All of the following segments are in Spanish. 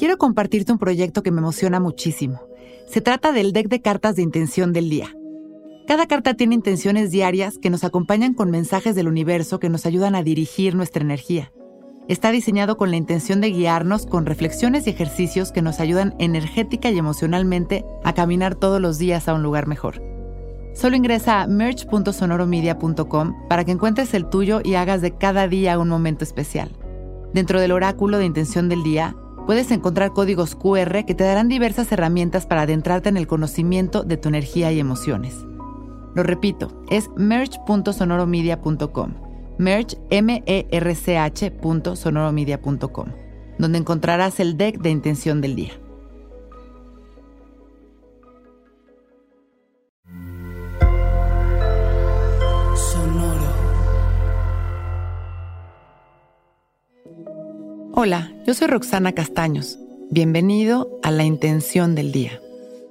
quiero compartirte un proyecto que me emociona muchísimo. Se trata del deck de cartas de intención del día. Cada carta tiene intenciones diarias que nos acompañan con mensajes del universo que nos ayudan a dirigir nuestra energía. Está diseñado con la intención de guiarnos con reflexiones y ejercicios que nos ayudan energética y emocionalmente a caminar todos los días a un lugar mejor. Solo ingresa a merch.sonoromedia.com para que encuentres el tuyo y hagas de cada día un momento especial. Dentro del oráculo de intención del día, puedes encontrar códigos QR que te darán diversas herramientas para adentrarte en el conocimiento de tu energía y emociones. Lo repito, es merch.sonoromedia.com. Merch, m e r c -H donde encontrarás el deck de intención del día. Hola, yo soy Roxana Castaños. Bienvenido a La Intención del Día,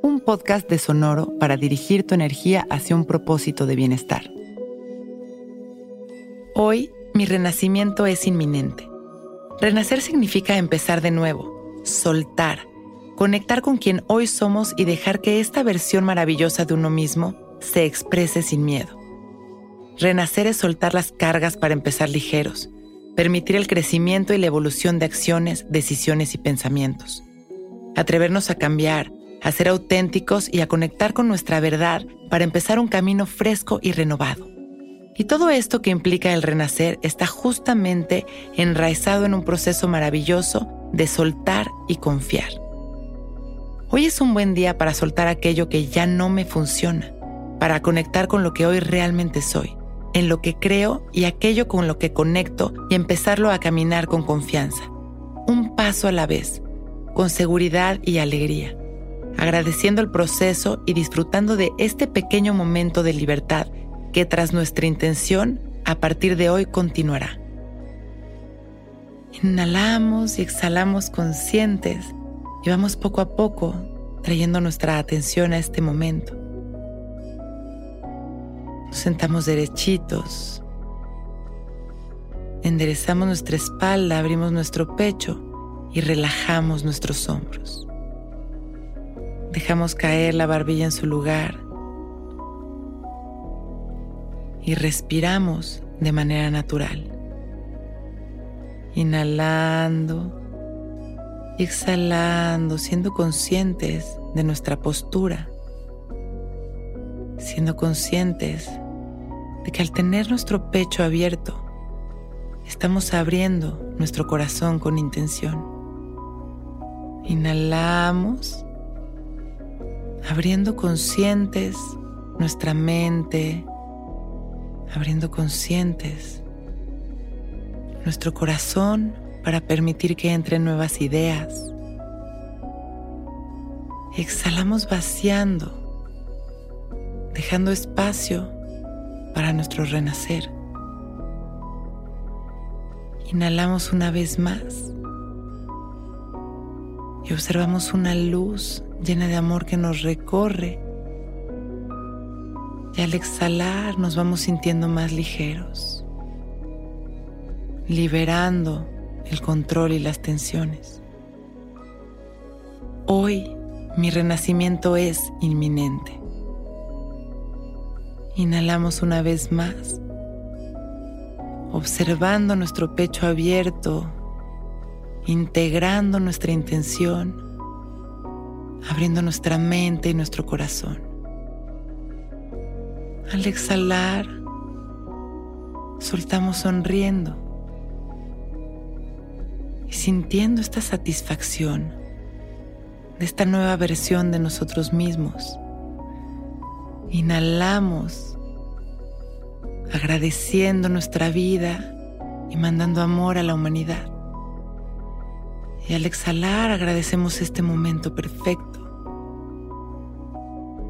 un podcast de Sonoro para dirigir tu energía hacia un propósito de bienestar. Hoy, mi renacimiento es inminente. Renacer significa empezar de nuevo, soltar, conectar con quien hoy somos y dejar que esta versión maravillosa de uno mismo se exprese sin miedo. Renacer es soltar las cargas para empezar ligeros permitir el crecimiento y la evolución de acciones, decisiones y pensamientos. Atrevernos a cambiar, a ser auténticos y a conectar con nuestra verdad para empezar un camino fresco y renovado. Y todo esto que implica el renacer está justamente enraizado en un proceso maravilloso de soltar y confiar. Hoy es un buen día para soltar aquello que ya no me funciona, para conectar con lo que hoy realmente soy en lo que creo y aquello con lo que conecto y empezarlo a caminar con confianza. Un paso a la vez, con seguridad y alegría, agradeciendo el proceso y disfrutando de este pequeño momento de libertad que tras nuestra intención, a partir de hoy continuará. Inhalamos y exhalamos conscientes y vamos poco a poco trayendo nuestra atención a este momento sentamos derechitos. Enderezamos nuestra espalda, abrimos nuestro pecho y relajamos nuestros hombros. Dejamos caer la barbilla en su lugar y respiramos de manera natural. Inhalando y exhalando, siendo conscientes de nuestra postura, siendo conscientes de que al tener nuestro pecho abierto, estamos abriendo nuestro corazón con intención. Inhalamos, abriendo conscientes nuestra mente, abriendo conscientes nuestro corazón para permitir que entren nuevas ideas. Exhalamos vaciando, dejando espacio para nuestro renacer. Inhalamos una vez más y observamos una luz llena de amor que nos recorre. Y al exhalar nos vamos sintiendo más ligeros, liberando el control y las tensiones. Hoy mi renacimiento es inminente. Inhalamos una vez más, observando nuestro pecho abierto, integrando nuestra intención, abriendo nuestra mente y nuestro corazón. Al exhalar, soltamos sonriendo y sintiendo esta satisfacción de esta nueva versión de nosotros mismos Inhalamos, agradeciendo nuestra vida y mandando amor a la humanidad. Y al exhalar agradecemos este momento perfecto.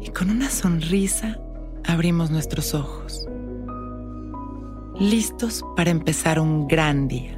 Y con una sonrisa abrimos nuestros ojos, listos para empezar un gran día.